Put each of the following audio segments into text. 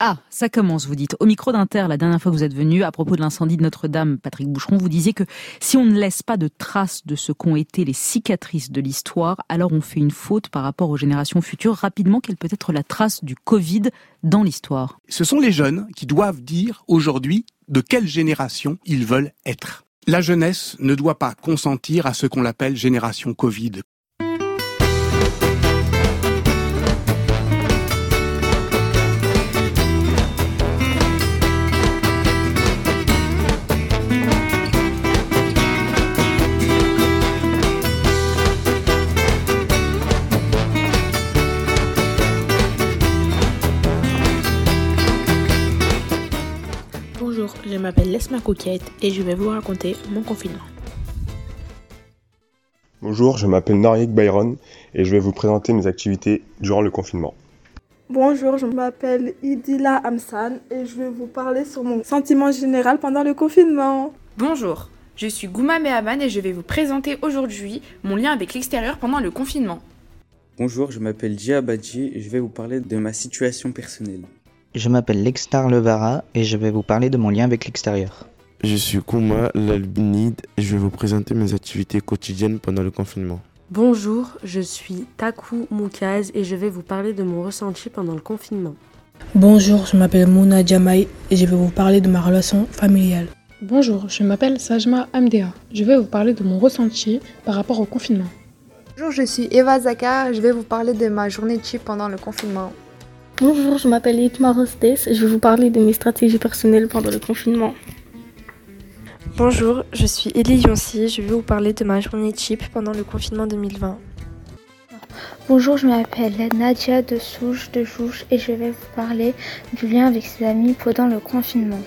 Ah, ça commence, vous dites. Au micro d'Inter, la dernière fois que vous êtes venu, à propos de l'incendie de Notre-Dame, Patrick Boucheron, vous disiez que si on ne laisse pas de traces de ce qu'ont été les cicatrices de l'histoire, alors on fait une faute par rapport aux générations futures. Rapidement, quelle peut être la trace du Covid dans l'histoire? Ce sont les jeunes qui doivent dire aujourd'hui de quelle génération ils veulent être. La jeunesse ne doit pas consentir à ce qu'on appelle génération Covid. Je m'appelle Lesma Coquette et je vais vous raconter mon confinement. Bonjour, je m'appelle Nariek Byron et je vais vous présenter mes activités durant le confinement. Bonjour, je m'appelle Idila Amsan et je vais vous parler sur mon sentiment général pendant le confinement. Bonjour, je suis Gouma Mehaman et je vais vous présenter aujourd'hui mon lien avec l'extérieur pendant le confinement. Bonjour, je m'appelle Jia Badji et je vais vous parler de ma situation personnelle. Je m'appelle Lextar Levara et je vais vous parler de mon lien avec l'extérieur. Je suis Kouma Lalbinid et je vais vous présenter mes activités quotidiennes pendant le confinement. Bonjour, je suis Taku Moukaz et je vais vous parler de mon ressenti pendant le confinement. Bonjour, je m'appelle Mouna Jamaï et je vais vous parler de ma relation familiale. Bonjour, je m'appelle Sajma Amdea. Je vais vous parler de mon ressenti par rapport au confinement. Bonjour, je suis Eva Zakar et je vais vous parler de ma journée de chip pendant le confinement. Bonjour, je m'appelle Itma Rostes et je vais vous parler de mes stratégies personnelles pendant le confinement. Bonjour, je suis Elie Yonsi, je vais vous parler de ma journée chip pendant le confinement 2020. Bonjour, je m'appelle Nadia de Souche de Jouche et je vais vous parler du lien avec ses amis pendant le confinement.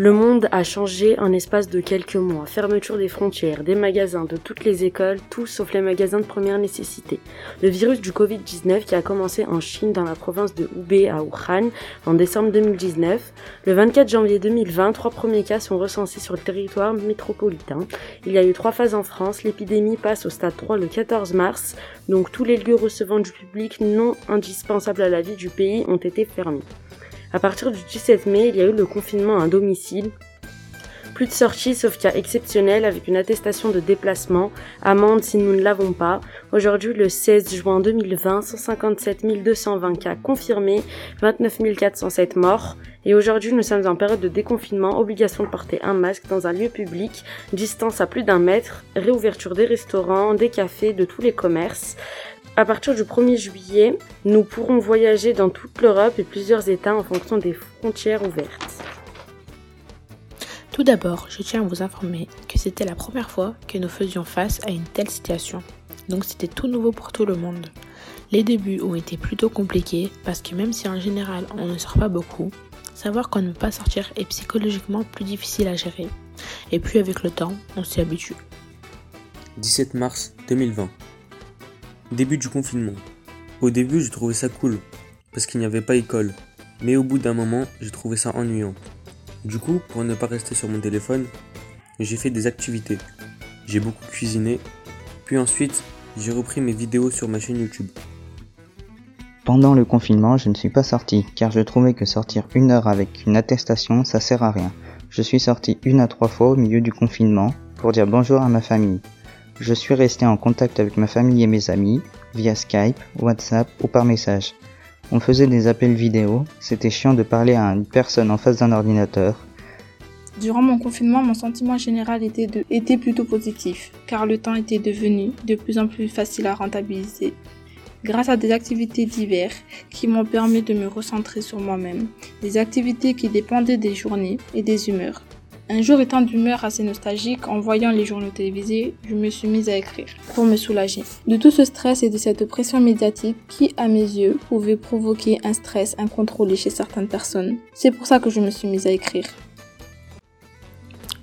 Le monde a changé en espace de quelques mois. Fermeture des frontières, des magasins, de toutes les écoles, tout sauf les magasins de première nécessité. Le virus du Covid-19 qui a commencé en Chine dans la province de Hubei à Wuhan en décembre 2019. Le 24 janvier 2020, trois premiers cas sont recensés sur le territoire métropolitain. Il y a eu trois phases en France. L'épidémie passe au stade 3 le 14 mars. Donc tous les lieux recevant du public non indispensables à la vie du pays ont été fermés. À partir du 17 mai, il y a eu le confinement à domicile. Plus de sorties sauf cas exceptionnel avec une attestation de déplacement, amende si nous ne l'avons pas. Aujourd'hui, le 16 juin 2020, 157 220 cas confirmés, 29 407 morts. Et aujourd'hui, nous sommes en période de déconfinement, obligation de porter un masque dans un lieu public, distance à plus d'un mètre, réouverture des restaurants, des cafés, de tous les commerces. À partir du 1er juillet, nous pourrons voyager dans toute l'Europe et plusieurs États en fonction des frontières ouvertes. Tout d'abord, je tiens à vous informer que c'était la première fois que nous faisions face à une telle situation. Donc c'était tout nouveau pour tout le monde. Les débuts ont été plutôt compliqués parce que même si en général on ne sort pas beaucoup, savoir qu'on ne peut pas sortir est psychologiquement plus difficile à gérer. Et puis avec le temps, on s'y habitue. 17 mars 2020. Début du confinement. Au début, je trouvais ça cool, parce qu'il n'y avait pas école. Mais au bout d'un moment, j'ai trouvé ça ennuyant. Du coup, pour ne pas rester sur mon téléphone, j'ai fait des activités. J'ai beaucoup cuisiné, puis ensuite, j'ai repris mes vidéos sur ma chaîne YouTube. Pendant le confinement, je ne suis pas sorti, car je trouvais que sortir une heure avec une attestation, ça sert à rien. Je suis sorti une à trois fois au milieu du confinement pour dire bonjour à ma famille. Je suis resté en contact avec ma famille et mes amis, via Skype, WhatsApp ou par message. On faisait des appels vidéo, c'était chiant de parler à une personne en face d'un ordinateur. Durant mon confinement, mon sentiment général était, était plutôt positif, car le temps était devenu de plus en plus facile à rentabiliser. Grâce à des activités diverses qui m'ont permis de me recentrer sur moi-même, des activités qui dépendaient des journées et des humeurs. Un jour étant d'humeur assez nostalgique, en voyant les journaux télévisés, je me suis mise à écrire pour me soulager. De tout ce stress et de cette pression médiatique qui, à mes yeux, pouvait provoquer un stress incontrôlé chez certaines personnes. C'est pour ça que je me suis mise à écrire.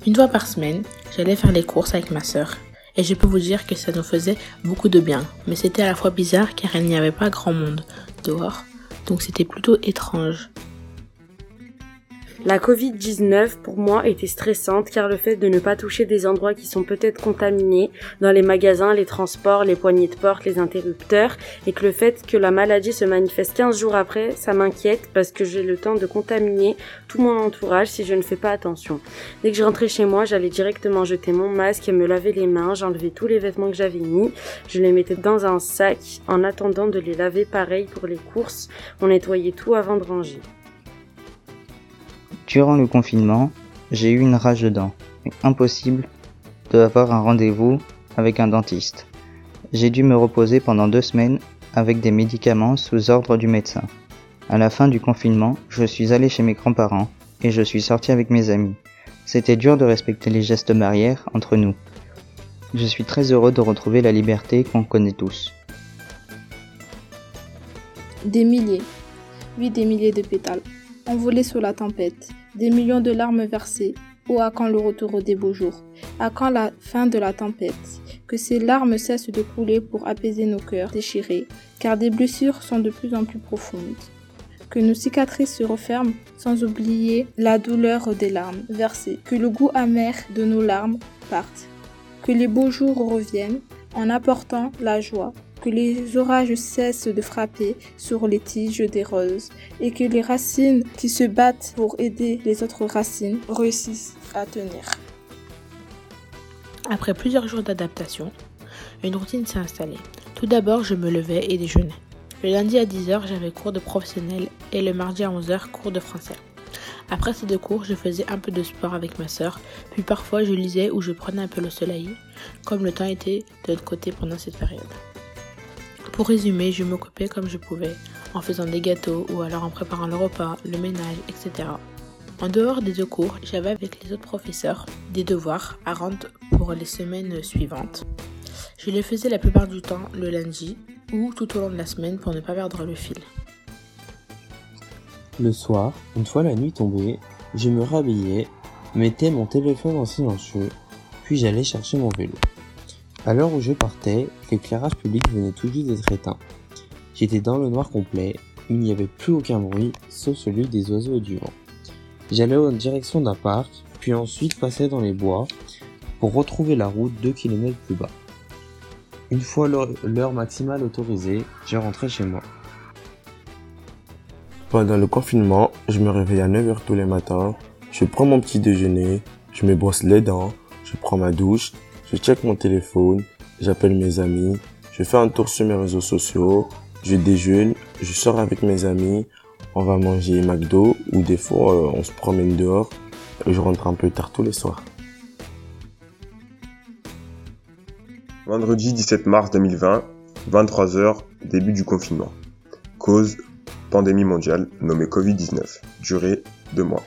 Une fois par semaine, j'allais faire les courses avec ma sœur. Et je peux vous dire que ça nous faisait beaucoup de bien. Mais c'était à la fois bizarre car il n'y avait pas grand monde dehors. Donc c'était plutôt étrange. La Covid-19 pour moi était stressante car le fait de ne pas toucher des endroits qui sont peut-être contaminés dans les magasins, les transports, les poignées de porte, les interrupteurs et que le fait que la maladie se manifeste 15 jours après, ça m'inquiète parce que j'ai le temps de contaminer tout mon entourage si je ne fais pas attention. Dès que je rentrais chez moi, j'allais directement jeter mon masque et me laver les mains, j'enlevais tous les vêtements que j'avais mis, je les mettais dans un sac en attendant de les laver pareil pour les courses, on nettoyait tout avant de ranger. Durant le confinement, j'ai eu une rage de dents. Impossible d'avoir un rendez-vous avec un dentiste. J'ai dû me reposer pendant deux semaines avec des médicaments sous ordre du médecin. À la fin du confinement, je suis allé chez mes grands-parents et je suis sorti avec mes amis. C'était dur de respecter les gestes barrières entre nous. Je suis très heureux de retrouver la liberté qu'on connaît tous. Des milliers, oui des milliers de pétales envolés sous la tempête, des millions de larmes versées. Oh, à quand le retour des beaux jours À quand la fin de la tempête Que ces larmes cessent de couler pour apaiser nos cœurs déchirés, car des blessures sont de plus en plus profondes. Que nos cicatrices se referment sans oublier la douleur des larmes versées. Que le goût amer de nos larmes parte. Que les beaux jours reviennent en apportant la joie que les orages cessent de frapper sur les tiges des roses et que les racines qui se battent pour aider les autres racines réussissent à tenir. Après plusieurs jours d'adaptation, une routine s'est installée. Tout d'abord, je me levais et déjeunais. Le lundi à 10h, j'avais cours de professionnel et le mardi à 11h, cours de français. Après ces deux cours, je faisais un peu de sport avec ma sœur, puis parfois je lisais ou je prenais un peu le soleil, comme le temps était de notre côté pendant cette période. Pour résumer, je m'occupais comme je pouvais, en faisant des gâteaux ou alors en préparant le repas, le ménage, etc. En dehors des deux cours, j'avais avec les autres professeurs des devoirs à rendre pour les semaines suivantes. Je les faisais la plupart du temps le lundi ou tout au long de la semaine pour ne pas perdre le fil. Le soir, une fois la nuit tombée, je me rhabillais, mettais mon téléphone en silencieux, puis j'allais chercher mon vélo. À l'heure où je partais, l'éclairage public venait tout juste d'être éteint. J'étais dans le noir complet, il n'y avait plus aucun bruit, sauf celui des oiseaux et du vent. J'allais en direction d'un parc, puis ensuite passais dans les bois, pour retrouver la route deux kilomètres plus bas. Une fois l'heure maximale autorisée, je rentrais chez moi. Pendant le confinement, je me réveille à 9h tous les matins, je prends mon petit déjeuner, je me brosse les dents, je prends ma douche, je check mon téléphone, j'appelle mes amis, je fais un tour sur mes réseaux sociaux, je déjeune, je sors avec mes amis, on va manger McDo ou des fois euh, on se promène dehors et je rentre un peu tard tous les soirs. Vendredi 17 mars 2020, 23h, début du confinement. Cause pandémie mondiale nommée Covid-19, durée 2 mois.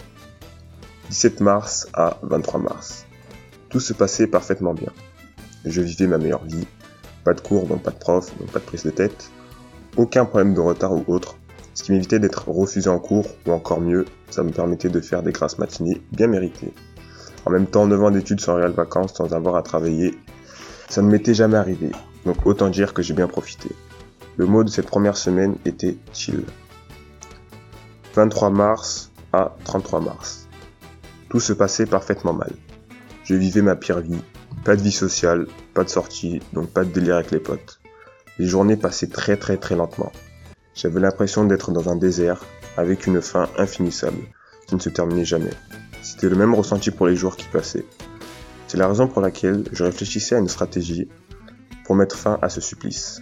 17 mars à 23 mars. Tout se passait parfaitement bien. Je vivais ma meilleure vie. Pas de cours, donc pas de prof, donc pas de prise de tête. Aucun problème de retard ou autre, ce qui m'évitait d'être refusé en cours, ou encore mieux, ça me permettait de faire des grasses matinées bien méritées. En même temps, 9 ans d'études sans réelles vacances, sans avoir à travailler, ça ne m'était jamais arrivé, donc autant dire que j'ai bien profité. Le mot de cette première semaine était chill. 23 mars à 33 mars. Tout se passait parfaitement mal. Je vivais ma pire vie. Pas de vie sociale, pas de sortie, donc pas de délire avec les potes. Les journées passaient très très très lentement. J'avais l'impression d'être dans un désert, avec une fin infinissable, qui ne se terminait jamais. C'était le même ressenti pour les jours qui passaient. C'est la raison pour laquelle je réfléchissais à une stratégie pour mettre fin à ce supplice.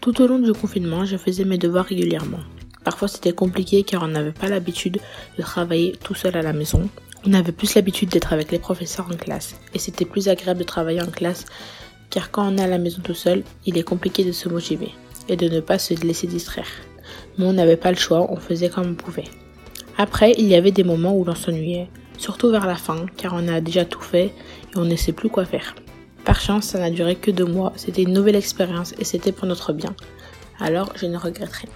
Tout au long du confinement, je faisais mes devoirs régulièrement. Parfois c'était compliqué car on n'avait pas l'habitude de travailler tout seul à la maison. On avait plus l'habitude d'être avec les professeurs en classe et c'était plus agréable de travailler en classe car quand on est à la maison tout seul, il est compliqué de se motiver et de ne pas se laisser distraire. Mais on n'avait pas le choix, on faisait comme on pouvait. Après, il y avait des moments où l'on s'ennuyait, surtout vers la fin car on a déjà tout fait et on ne sait plus quoi faire. Par chance, ça n'a duré que deux mois, c'était une nouvelle expérience et c'était pour notre bien. Alors, je ne regrette rien.